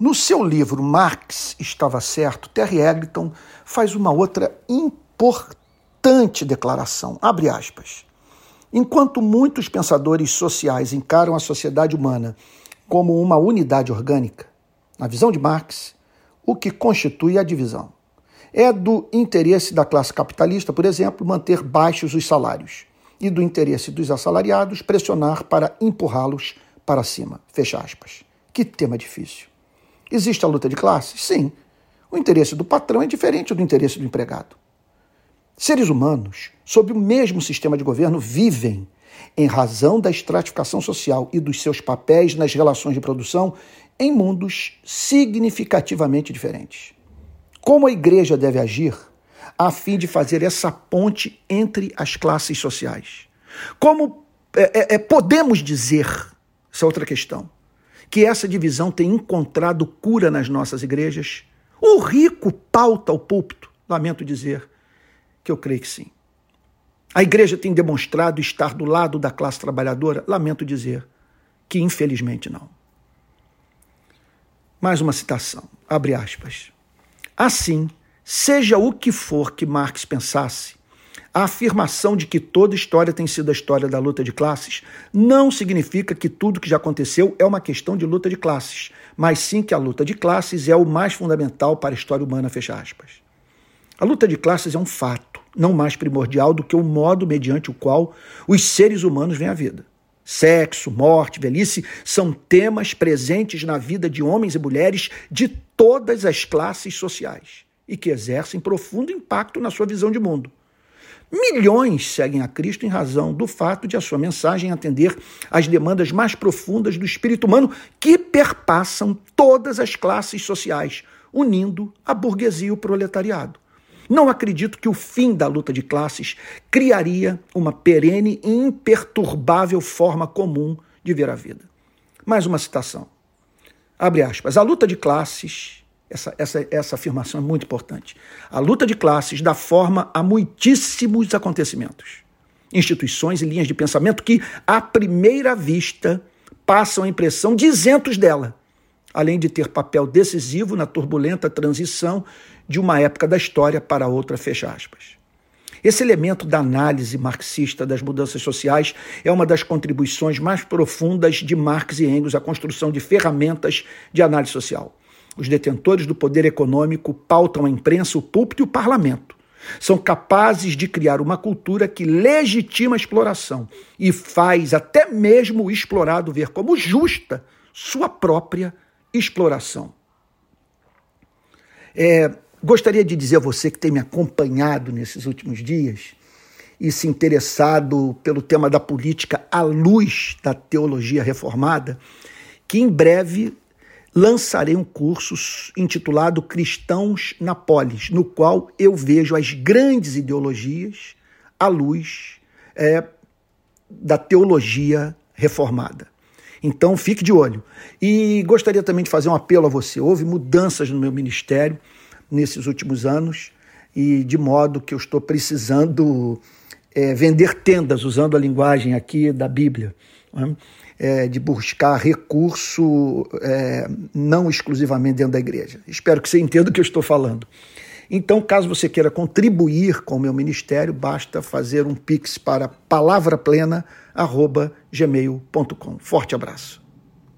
No seu livro Marx Estava Certo, Terry Egerton faz uma outra importante declaração. Abre aspas. Enquanto muitos pensadores sociais encaram a sociedade humana como uma unidade orgânica, na visão de Marx, o que constitui a divisão é do interesse da classe capitalista, por exemplo, manter baixos os salários e do interesse dos assalariados pressionar para empurrá-los para cima. Fecha aspas. Que tema difícil. Existe a luta de classes? Sim. O interesse do patrão é diferente do interesse do empregado. Seres humanos, sob o mesmo sistema de governo, vivem, em razão da estratificação social e dos seus papéis nas relações de produção, em mundos significativamente diferentes. Como a igreja deve agir a fim de fazer essa ponte entre as classes sociais? Como é, é, é podemos dizer, essa é outra questão, que essa divisão tem encontrado cura nas nossas igrejas? O rico pauta o púlpito? Lamento dizer que eu creio que sim. A igreja tem demonstrado estar do lado da classe trabalhadora? Lamento dizer que infelizmente não. Mais uma citação, abre aspas. Assim, seja o que for que Marx pensasse, a afirmação de que toda história tem sido a história da luta de classes não significa que tudo que já aconteceu é uma questão de luta de classes, mas sim que a luta de classes é o mais fundamental para a história humana, fecha aspas. A luta de classes é um fato, não mais primordial do que o modo mediante o qual os seres humanos vêm à vida. Sexo, morte, velhice são temas presentes na vida de homens e mulheres de todas as classes sociais e que exercem profundo impacto na sua visão de mundo. Milhões seguem a Cristo em razão do fato de a sua mensagem atender às demandas mais profundas do espírito humano que perpassam todas as classes sociais, unindo a burguesia e o proletariado. Não acredito que o fim da luta de classes criaria uma perene e imperturbável forma comum de ver a vida. Mais uma citação. Abre aspas. A luta de classes essa, essa, essa afirmação é muito importante. A luta de classes dá forma a muitíssimos acontecimentos, instituições e linhas de pensamento que, à primeira vista, passam a impressão de isentos dela, além de ter papel decisivo na turbulenta transição de uma época da história para outra, fecha aspas. Esse elemento da análise marxista das mudanças sociais é uma das contribuições mais profundas de Marx e Engels à construção de ferramentas de análise social. Os detentores do poder econômico pautam a imprensa, o púlpito e o parlamento. São capazes de criar uma cultura que legitima a exploração e faz até mesmo o explorado ver como justa sua própria exploração. É, gostaria de dizer a você que tem me acompanhado nesses últimos dias e se interessado pelo tema da política à luz da teologia reformada, que em breve lançarei um curso intitulado Cristãos na Polis, no qual eu vejo as grandes ideologias à luz é, da teologia reformada. Então fique de olho. E gostaria também de fazer um apelo a você. Houve mudanças no meu ministério nesses últimos anos e de modo que eu estou precisando é, vender tendas, usando a linguagem aqui da Bíblia. Né? É, de buscar recurso é, não exclusivamente dentro da igreja. Espero que você entenda o que eu estou falando. Então, caso você queira contribuir com o meu ministério, basta fazer um pix para palavraplena.gmail.com. Forte abraço.